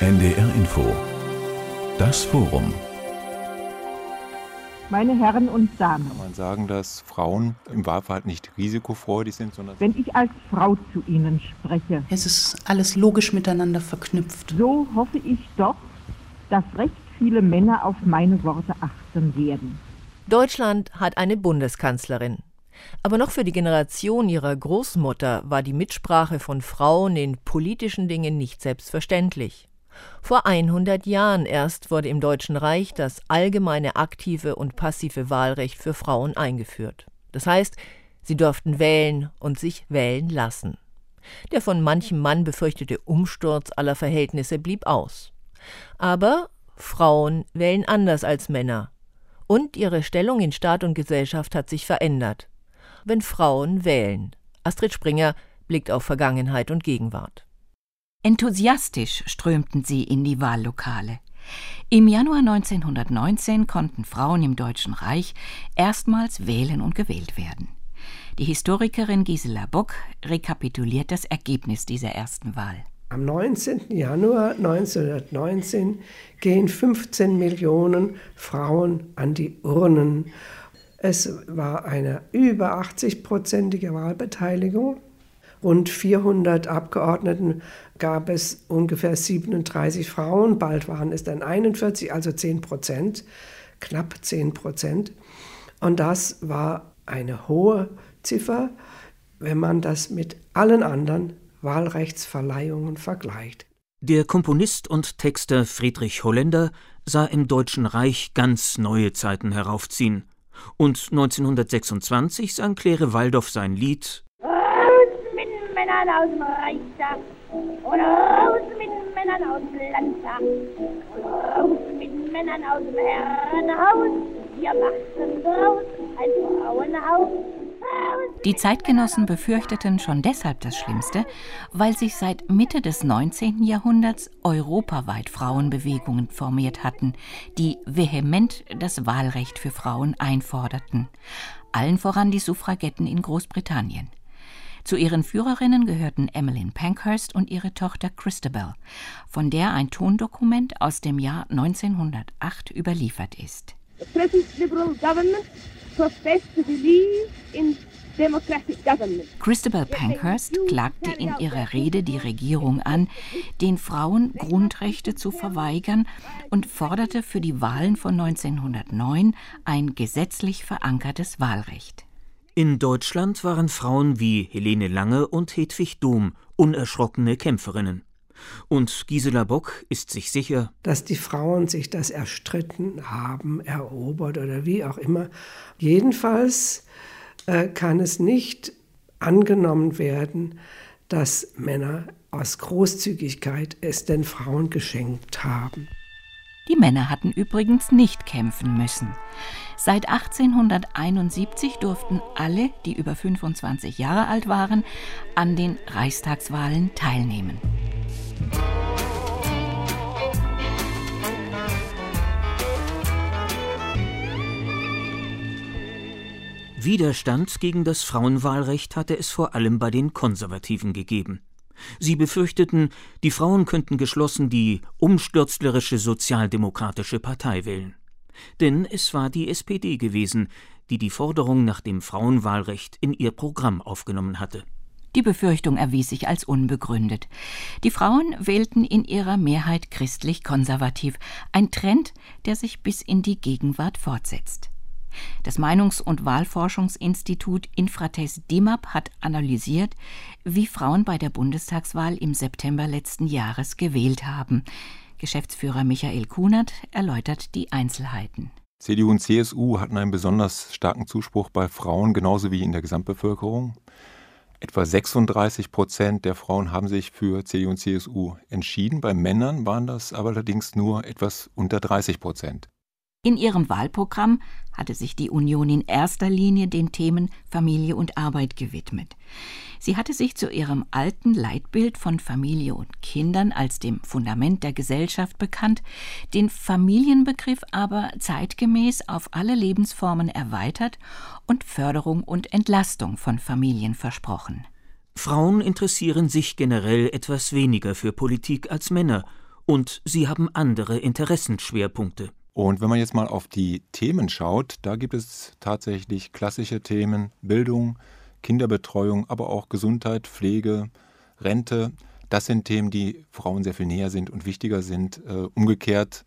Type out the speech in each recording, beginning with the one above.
NDR Info. Das Forum. Meine Herren und Damen. Kann man sagen, dass Frauen im Wahlverhalten nicht risikofreudig sind, sondern. Wenn ich als Frau zu Ihnen spreche. Es ist alles logisch miteinander verknüpft. So hoffe ich doch, dass recht viele Männer auf meine Worte achten werden. Deutschland hat eine Bundeskanzlerin. Aber noch für die Generation ihrer Großmutter war die Mitsprache von Frauen in politischen Dingen nicht selbstverständlich. Vor 100 Jahren erst wurde im Deutschen Reich das allgemeine aktive und passive Wahlrecht für Frauen eingeführt. Das heißt, sie durften wählen und sich wählen lassen. Der von manchem Mann befürchtete Umsturz aller Verhältnisse blieb aus. Aber Frauen wählen anders als Männer. Und ihre Stellung in Staat und Gesellschaft hat sich verändert. Wenn Frauen wählen. Astrid Springer blickt auf Vergangenheit und Gegenwart. Enthusiastisch strömten sie in die Wahllokale. Im Januar 1919 konnten Frauen im Deutschen Reich erstmals wählen und gewählt werden. Die Historikerin Gisela Bock rekapituliert das Ergebnis dieser ersten Wahl. Am 19. Januar 1919 gehen 15 Millionen Frauen an die Urnen. Es war eine über 80-prozentige Wahlbeteiligung. Rund 400 Abgeordneten gab es ungefähr 37 Frauen, bald waren es dann 41, also 10 Prozent, knapp 10 Prozent. Und das war eine hohe Ziffer, wenn man das mit allen anderen Wahlrechtsverleihungen vergleicht. Der Komponist und Texter Friedrich Holländer sah im Deutschen Reich ganz neue Zeiten heraufziehen. Und 1926 sang Claire Waldorf sein Lied Männern aus dem Reichstag und raus mit Männern aus Landtag und raus mit Männern aus dem Herrenhaus. Wir machten draus ein Frauenhaus. Die Zeitgenossen befürchteten schon deshalb das Schlimmste, weil sich seit Mitte des 19. Jahrhunderts europaweit Frauenbewegungen formiert hatten, die vehement das Wahlrecht für Frauen einforderten. Allen voran die Suffragetten in Großbritannien. Zu ihren Führerinnen gehörten Emmeline Pankhurst und ihre Tochter Christabel, von der ein Tondokument aus dem Jahr 1908 überliefert ist. The present liberal government professed to believe in Christabel Pankhurst klagte in ihrer Rede die Regierung an, den Frauen Grundrechte zu verweigern und forderte für die Wahlen von 1909 ein gesetzlich verankertes Wahlrecht. In Deutschland waren Frauen wie Helene Lange und Hedwig Dohm unerschrockene Kämpferinnen. Und Gisela Bock ist sich sicher, dass die Frauen sich das erstritten haben, erobert oder wie auch immer. Jedenfalls äh, kann es nicht angenommen werden, dass Männer aus Großzügigkeit es den Frauen geschenkt haben. Die Männer hatten übrigens nicht kämpfen müssen. Seit 1871 durften alle, die über 25 Jahre alt waren, an den Reichstagswahlen teilnehmen. Widerstand gegen das Frauenwahlrecht hatte es vor allem bei den Konservativen gegeben. Sie befürchteten, die Frauen könnten geschlossen die umstürzlerische Sozialdemokratische Partei wählen. Denn es war die SPD gewesen, die die Forderung nach dem Frauenwahlrecht in ihr Programm aufgenommen hatte. Die Befürchtung erwies sich als unbegründet. Die Frauen wählten in ihrer Mehrheit christlich-konservativ, ein Trend, der sich bis in die Gegenwart fortsetzt. Das Meinungs- und Wahlforschungsinstitut Infrates DIMAP hat analysiert, wie Frauen bei der Bundestagswahl im September letzten Jahres gewählt haben. Geschäftsführer Michael Kunert erläutert die Einzelheiten. CDU und CSU hatten einen besonders starken Zuspruch bei Frauen, genauso wie in der Gesamtbevölkerung. Etwa 36 Prozent der Frauen haben sich für CDU und CSU entschieden. Bei Männern waren das aber allerdings nur etwas unter 30 Prozent. In ihrem Wahlprogramm hatte sich die Union in erster Linie den Themen Familie und Arbeit gewidmet. Sie hatte sich zu ihrem alten Leitbild von Familie und Kindern als dem Fundament der Gesellschaft bekannt, den Familienbegriff aber zeitgemäß auf alle Lebensformen erweitert und Förderung und Entlastung von Familien versprochen. Frauen interessieren sich generell etwas weniger für Politik als Männer und sie haben andere Interessenschwerpunkte. Und wenn man jetzt mal auf die Themen schaut, da gibt es tatsächlich klassische Themen, Bildung, Kinderbetreuung, aber auch Gesundheit, Pflege, Rente. Das sind Themen, die Frauen sehr viel näher sind und wichtiger sind. Äh, umgekehrt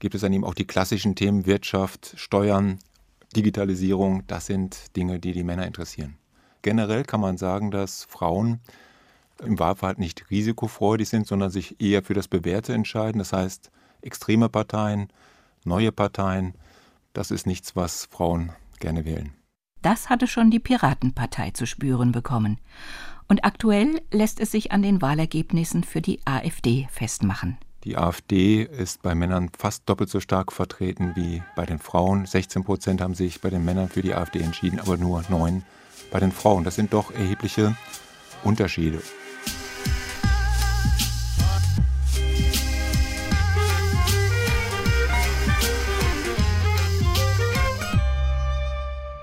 gibt es dann eben auch die klassischen Themen Wirtschaft, Steuern, Digitalisierung. Das sind Dinge, die die Männer interessieren. Generell kann man sagen, dass Frauen im Wahlverhalten nicht risikofreudig sind, sondern sich eher für das Bewährte entscheiden. Das heißt, extreme Parteien, neue Parteien, das ist nichts, was Frauen gerne wählen. Das hatte schon die Piratenpartei zu spüren bekommen. Und aktuell lässt es sich an den Wahlergebnissen für die AfD festmachen. Die AfD ist bei Männern fast doppelt so stark vertreten wie bei den Frauen. 16 Prozent haben sich bei den Männern für die AfD entschieden, aber nur 9 bei den Frauen. Das sind doch erhebliche Unterschiede.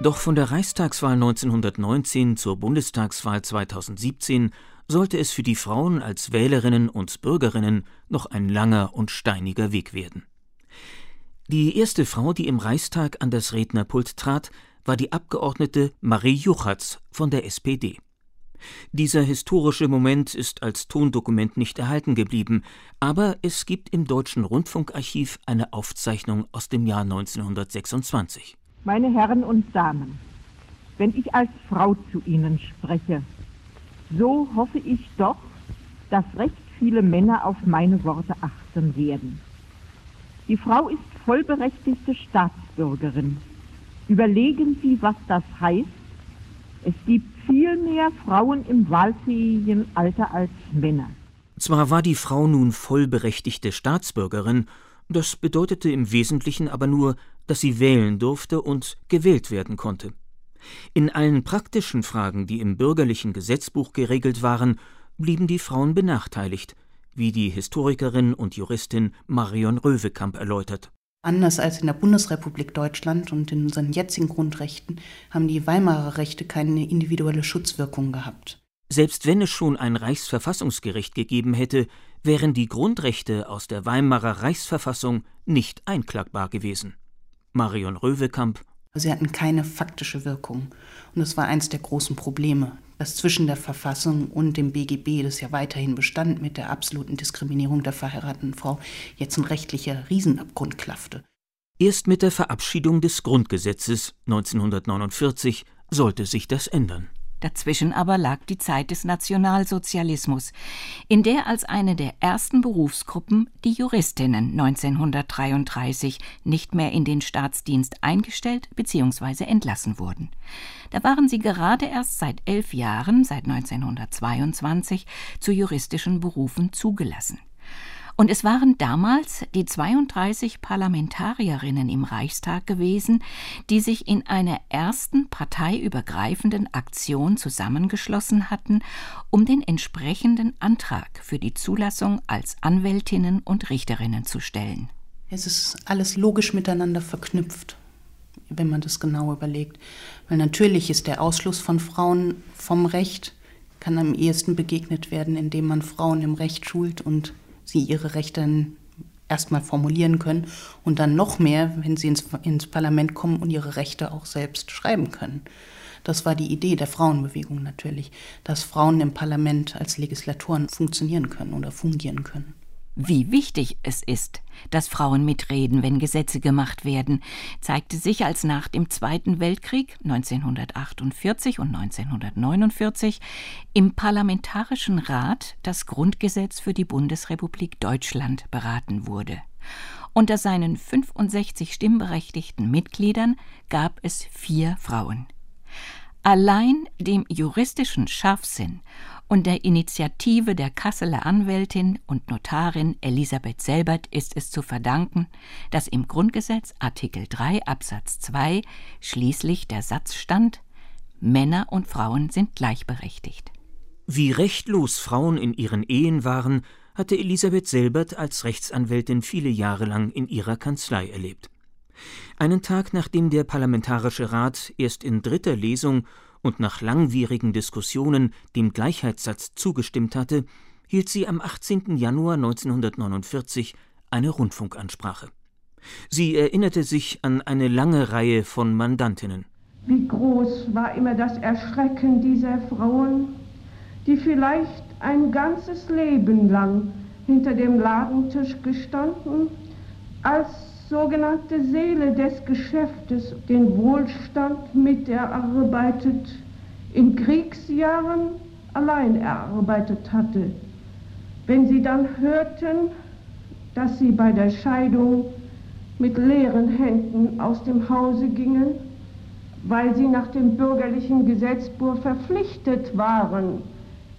Doch von der Reichstagswahl 1919 zur Bundestagswahl 2017 sollte es für die Frauen als Wählerinnen und Bürgerinnen noch ein langer und steiniger Weg werden. Die erste Frau, die im Reichstag an das Rednerpult trat, war die Abgeordnete Marie Juchatz von der SPD. Dieser historische Moment ist als Tondokument nicht erhalten geblieben, aber es gibt im Deutschen Rundfunkarchiv eine Aufzeichnung aus dem Jahr 1926. Meine Herren und Damen, wenn ich als Frau zu Ihnen spreche, so hoffe ich doch, dass recht viele Männer auf meine Worte achten werden. Die Frau ist vollberechtigte Staatsbürgerin. Überlegen Sie, was das heißt. Es gibt viel mehr Frauen im wahlfähigen Alter als Männer. Zwar war die Frau nun vollberechtigte Staatsbürgerin, das bedeutete im Wesentlichen aber nur, dass sie wählen durfte und gewählt werden konnte. In allen praktischen Fragen, die im bürgerlichen Gesetzbuch geregelt waren, blieben die Frauen benachteiligt, wie die Historikerin und Juristin Marion Röwekamp erläutert. Anders als in der Bundesrepublik Deutschland und in unseren jetzigen Grundrechten haben die Weimarer Rechte keine individuelle Schutzwirkung gehabt. Selbst wenn es schon ein Reichsverfassungsgericht gegeben hätte, wären die Grundrechte aus der Weimarer Reichsverfassung nicht einklagbar gewesen. Marion Röwekamp. Sie hatten keine faktische Wirkung. Und das war eins der großen Probleme, dass zwischen der Verfassung und dem BGB, das ja weiterhin bestand mit der absoluten Diskriminierung der verheirateten Frau, jetzt ein rechtlicher Riesenabgrund klaffte. Erst mit der Verabschiedung des Grundgesetzes 1949 sollte sich das ändern. Dazwischen aber lag die Zeit des Nationalsozialismus, in der als eine der ersten Berufsgruppen die Juristinnen 1933 nicht mehr in den Staatsdienst eingestellt bzw. entlassen wurden. Da waren sie gerade erst seit elf Jahren, seit 1922, zu juristischen Berufen zugelassen. Und es waren damals die 32 Parlamentarierinnen im Reichstag gewesen, die sich in einer ersten parteiübergreifenden Aktion zusammengeschlossen hatten, um den entsprechenden Antrag für die Zulassung als Anwältinnen und Richterinnen zu stellen. Es ist alles logisch miteinander verknüpft, wenn man das genau überlegt. Weil natürlich ist der Ausschluss von Frauen vom Recht, kann am ehesten begegnet werden, indem man Frauen im Recht schult und sie ihre Rechte erstmal formulieren können und dann noch mehr, wenn sie ins, ins Parlament kommen und ihre Rechte auch selbst schreiben können. Das war die Idee der Frauenbewegung natürlich, dass Frauen im Parlament als Legislatoren funktionieren können oder fungieren können wie wichtig es ist, dass Frauen mitreden, wenn Gesetze gemacht werden, zeigte sich, als nach dem Zweiten Weltkrieg 1948 und 1949 im Parlamentarischen Rat das Grundgesetz für die Bundesrepublik Deutschland beraten wurde. Unter seinen 65 stimmberechtigten Mitgliedern gab es vier Frauen. Allein dem juristischen Scharfsinn und der Initiative der Kasseler Anwältin und Notarin Elisabeth Selbert ist es zu verdanken, dass im Grundgesetz Artikel 3 Absatz 2 schließlich der Satz stand Männer und Frauen sind gleichberechtigt. Wie rechtlos Frauen in ihren Ehen waren, hatte Elisabeth Selbert als Rechtsanwältin viele Jahre lang in ihrer Kanzlei erlebt. Einen Tag nachdem der Parlamentarische Rat erst in dritter Lesung und nach langwierigen Diskussionen dem Gleichheitssatz zugestimmt hatte, hielt sie am 18. Januar 1949 eine Rundfunkansprache. Sie erinnerte sich an eine lange Reihe von Mandantinnen. Wie groß war immer das Erschrecken dieser Frauen, die vielleicht ein ganzes Leben lang hinter dem Ladentisch gestanden, als sogenannte Seele des Geschäftes den Wohlstand mit erarbeitet, in Kriegsjahren allein erarbeitet hatte. Wenn sie dann hörten, dass sie bei der Scheidung mit leeren Händen aus dem Hause gingen, weil sie nach dem bürgerlichen Gesetzbuch verpflichtet waren,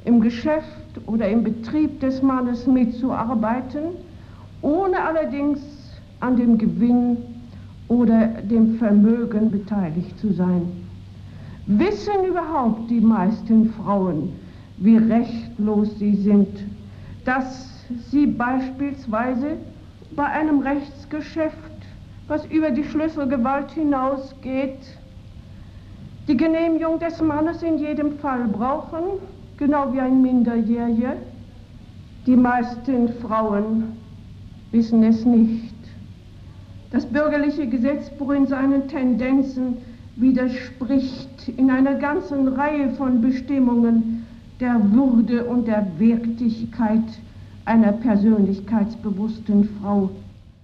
im Geschäft oder im Betrieb des Mannes mitzuarbeiten, ohne allerdings an dem Gewinn oder dem Vermögen beteiligt zu sein. Wissen überhaupt die meisten Frauen, wie rechtlos sie sind, dass sie beispielsweise bei einem Rechtsgeschäft, was über die Schlüsselgewalt hinausgeht, die Genehmigung des Mannes in jedem Fall brauchen, genau wie ein Minderjähriger. Die meisten Frauen wissen es nicht. Das bürgerliche Gesetzbuch in seinen Tendenzen widerspricht in einer ganzen Reihe von Bestimmungen der Würde und der Wertigkeit einer persönlichkeitsbewussten Frau.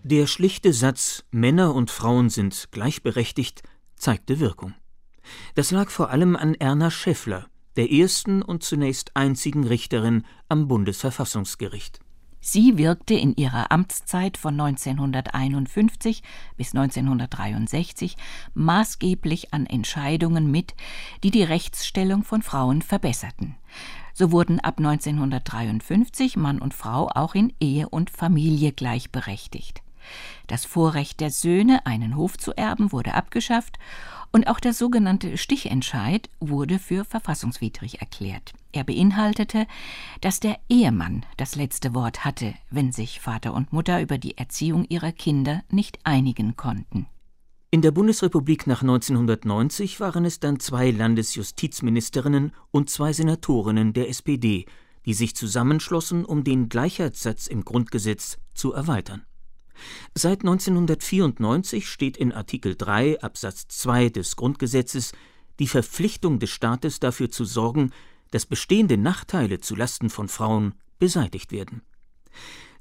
Der schlichte Satz Männer und Frauen sind gleichberechtigt zeigte Wirkung. Das lag vor allem an Erna Schäffler, der ersten und zunächst einzigen Richterin am Bundesverfassungsgericht. Sie wirkte in ihrer Amtszeit von 1951 bis 1963 maßgeblich an Entscheidungen mit, die die Rechtsstellung von Frauen verbesserten. So wurden ab 1953 Mann und Frau auch in Ehe und Familie gleichberechtigt. Das Vorrecht der Söhne, einen Hof zu erben, wurde abgeschafft und auch der sogenannte Stichentscheid wurde für verfassungswidrig erklärt. Er beinhaltete, dass der Ehemann das letzte Wort hatte, wenn sich Vater und Mutter über die Erziehung ihrer Kinder nicht einigen konnten. In der Bundesrepublik nach 1990 waren es dann zwei Landesjustizministerinnen und zwei Senatorinnen der SPD, die sich zusammenschlossen, um den Gleichheitssatz im Grundgesetz zu erweitern. Seit 1994 steht in Artikel 3 Absatz 2 des Grundgesetzes die Verpflichtung des Staates dafür zu sorgen, dass bestehende Nachteile zu Lasten von Frauen beseitigt werden.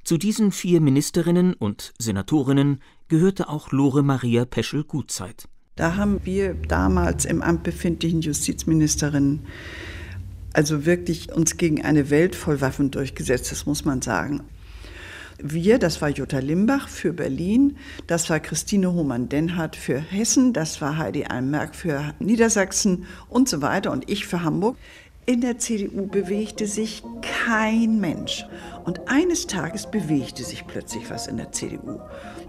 Zu diesen vier Ministerinnen und Senatorinnen gehörte auch Lore Maria Peschel-Gutzeit. Da haben wir damals im Amt befindlichen Justizministerinnen also wirklich uns gegen eine Welt voll Waffen durchgesetzt, das muss man sagen. Wir, das war Jutta Limbach für Berlin, das war Christine Hohmann-Denhardt für Hessen, das war Heidi Almerk für Niedersachsen und so weiter und ich für Hamburg. In der CDU bewegte sich kein Mensch. Und eines Tages bewegte sich plötzlich was in der CDU.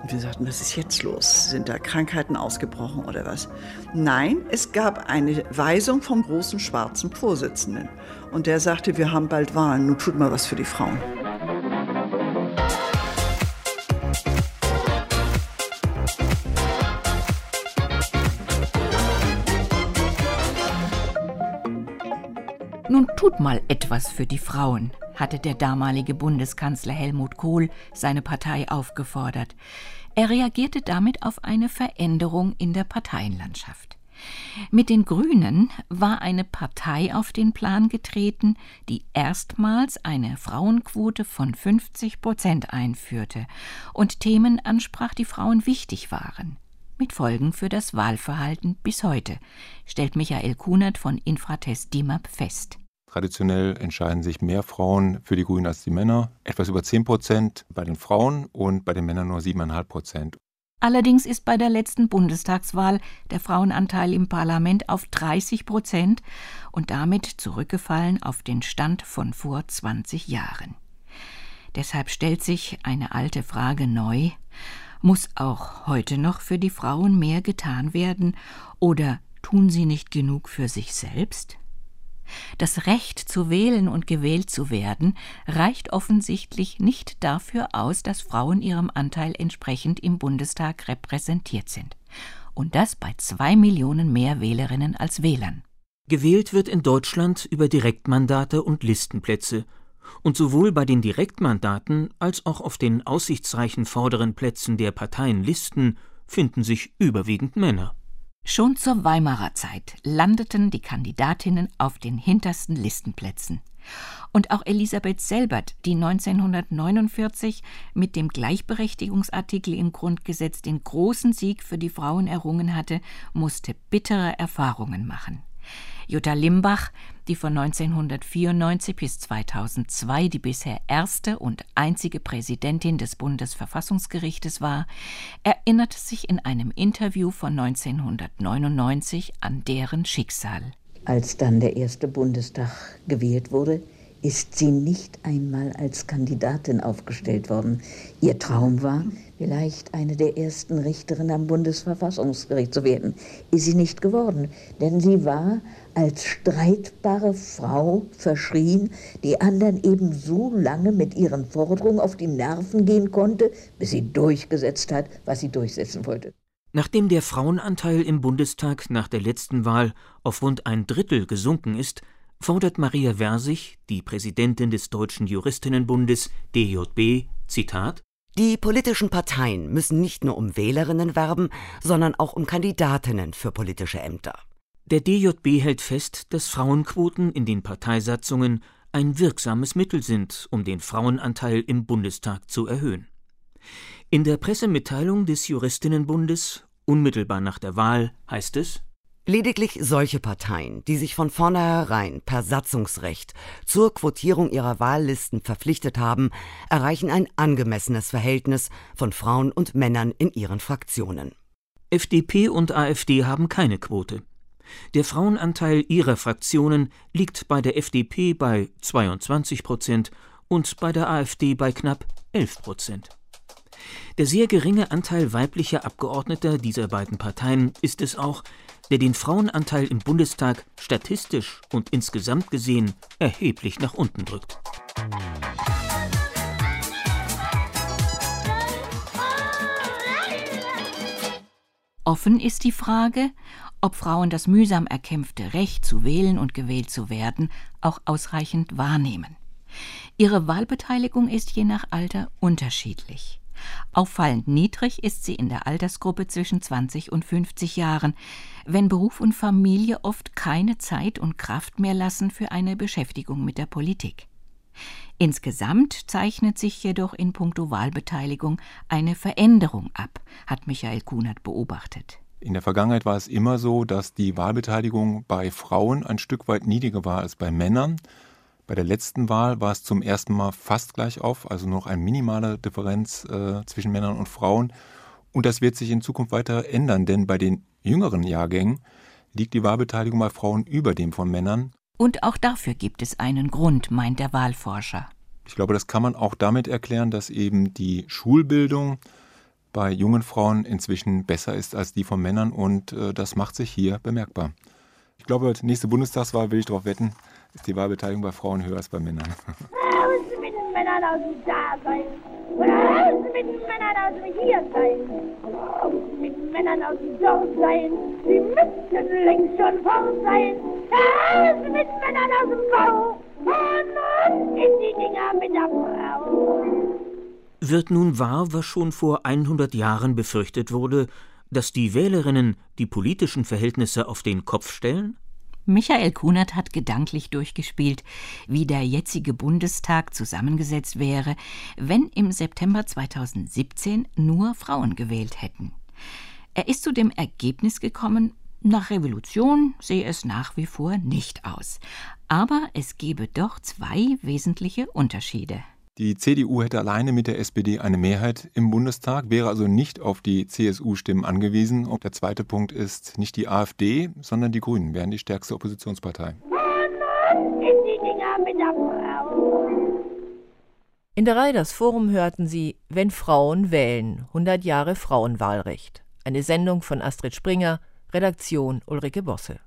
Und wir sagten, was ist jetzt los? Sind da Krankheiten ausgebrochen oder was? Nein, es gab eine Weisung vom großen schwarzen Vorsitzenden. Und der sagte, wir haben bald Wahlen, nun tut mal was für die Frauen. Tut mal etwas für die Frauen, hatte der damalige Bundeskanzler Helmut Kohl seine Partei aufgefordert. Er reagierte damit auf eine Veränderung in der Parteienlandschaft. Mit den Grünen war eine Partei auf den Plan getreten, die erstmals eine Frauenquote von 50 Prozent einführte und Themen ansprach, die Frauen wichtig waren. Mit Folgen für das Wahlverhalten bis heute, stellt Michael Kunert von Infratest DIMAP fest. Traditionell entscheiden sich mehr Frauen für die Grünen als die Männer. Etwas über 10 Prozent bei den Frauen und bei den Männern nur 7,5 Prozent. Allerdings ist bei der letzten Bundestagswahl der Frauenanteil im Parlament auf 30 Prozent und damit zurückgefallen auf den Stand von vor 20 Jahren. Deshalb stellt sich eine alte Frage neu. Muss auch heute noch für die Frauen mehr getan werden oder tun sie nicht genug für sich selbst? Das Recht zu wählen und gewählt zu werden reicht offensichtlich nicht dafür aus, dass Frauen ihrem Anteil entsprechend im Bundestag repräsentiert sind. Und das bei zwei Millionen mehr Wählerinnen als Wählern. Gewählt wird in Deutschland über Direktmandate und Listenplätze Und sowohl bei den Direktmandaten als auch auf den aussichtsreichen vorderen Plätzen der Parteienlisten finden sich überwiegend Männer. Schon zur Weimarer Zeit landeten die Kandidatinnen auf den hintersten Listenplätzen. Und auch Elisabeth Selbert, die 1949 mit dem Gleichberechtigungsartikel im Grundgesetz den großen Sieg für die Frauen errungen hatte, musste bittere Erfahrungen machen. Jutta Limbach, die von 1994 bis 2002 die bisher erste und einzige Präsidentin des Bundesverfassungsgerichtes war, erinnerte sich in einem Interview von 1999 an deren Schicksal. Als dann der erste Bundestag gewählt wurde, ist sie nicht einmal als Kandidatin aufgestellt worden. Ihr Traum war, vielleicht eine der ersten Richterinnen am Bundesverfassungsgericht zu werden. Ist sie nicht geworden, denn sie war als streitbare Frau verschrien, die anderen eben so lange mit ihren Forderungen auf die Nerven gehen konnte, bis sie durchgesetzt hat, was sie durchsetzen wollte. Nachdem der Frauenanteil im Bundestag nach der letzten Wahl auf rund ein Drittel gesunken ist, fordert Maria Versich, die Präsidentin des Deutschen Juristinnenbundes DJB, Zitat Die politischen Parteien müssen nicht nur um Wählerinnen werben, sondern auch um Kandidatinnen für politische Ämter. Der DJB hält fest, dass Frauenquoten in den Parteisatzungen ein wirksames Mittel sind, um den Frauenanteil im Bundestag zu erhöhen. In der Pressemitteilung des Juristinnenbundes unmittelbar nach der Wahl heißt es Lediglich solche Parteien, die sich von vornherein per Satzungsrecht zur Quotierung ihrer Wahllisten verpflichtet haben, erreichen ein angemessenes Verhältnis von Frauen und Männern in ihren Fraktionen. FDP und AfD haben keine Quote. Der Frauenanteil ihrer Fraktionen liegt bei der FDP bei 22 Prozent und bei der AfD bei knapp 11 Prozent. Der sehr geringe Anteil weiblicher Abgeordneter dieser beiden Parteien ist es auch, der den Frauenanteil im Bundestag statistisch und insgesamt gesehen erheblich nach unten drückt. Offen ist die Frage, ob Frauen das mühsam erkämpfte Recht zu wählen und gewählt zu werden auch ausreichend wahrnehmen. Ihre Wahlbeteiligung ist je nach Alter unterschiedlich. Auffallend niedrig ist sie in der Altersgruppe zwischen 20 und 50 Jahren, wenn Beruf und Familie oft keine Zeit und Kraft mehr lassen für eine Beschäftigung mit der Politik. Insgesamt zeichnet sich jedoch in puncto Wahlbeteiligung eine Veränderung ab, hat Michael Kunert beobachtet. In der Vergangenheit war es immer so, dass die Wahlbeteiligung bei Frauen ein Stück weit niedriger war als bei Männern. Bei der letzten Wahl war es zum ersten Mal fast gleich auf, also noch eine minimale Differenz äh, zwischen Männern und Frauen. Und das wird sich in Zukunft weiter ändern, denn bei den jüngeren Jahrgängen liegt die Wahlbeteiligung bei Frauen über dem von Männern. Und auch dafür gibt es einen Grund, meint der Wahlforscher. Ich glaube, das kann man auch damit erklären, dass eben die Schulbildung bei jungen Frauen inzwischen besser ist als die von Männern und äh, das macht sich hier bemerkbar. Ich glaube, nächste Bundestagswahl will ich darauf wetten, ist die Wahlbeteiligung bei Frauen höher als bei Männern. Raus mit den Männern aus dem Dasein. Oder raus mit den Männern aus dem Hiersein. Raus mit den Männern aus dem Dorfsein. Sie müssten längst schon fort sein. Raus mit den Männern aus dem Bau. Und in die Dinger mit der Frau. Wird nun wahr, was schon vor 100 Jahren befürchtet wurde, dass die Wählerinnen die politischen Verhältnisse auf den Kopf stellen? Michael Kunert hat gedanklich durchgespielt, wie der jetzige Bundestag zusammengesetzt wäre, wenn im September 2017 nur Frauen gewählt hätten. Er ist zu dem Ergebnis gekommen, nach Revolution sehe es nach wie vor nicht aus. Aber es gebe doch zwei wesentliche Unterschiede. Die CDU hätte alleine mit der SPD eine Mehrheit im Bundestag, wäre also nicht auf die CSU-Stimmen angewiesen. Und der zweite Punkt ist, nicht die AfD, sondern die Grünen wären die stärkste Oppositionspartei. In der Reihe Das Forum hörten Sie Wenn Frauen wählen, 100 Jahre Frauenwahlrecht. Eine Sendung von Astrid Springer, Redaktion Ulrike Bosse.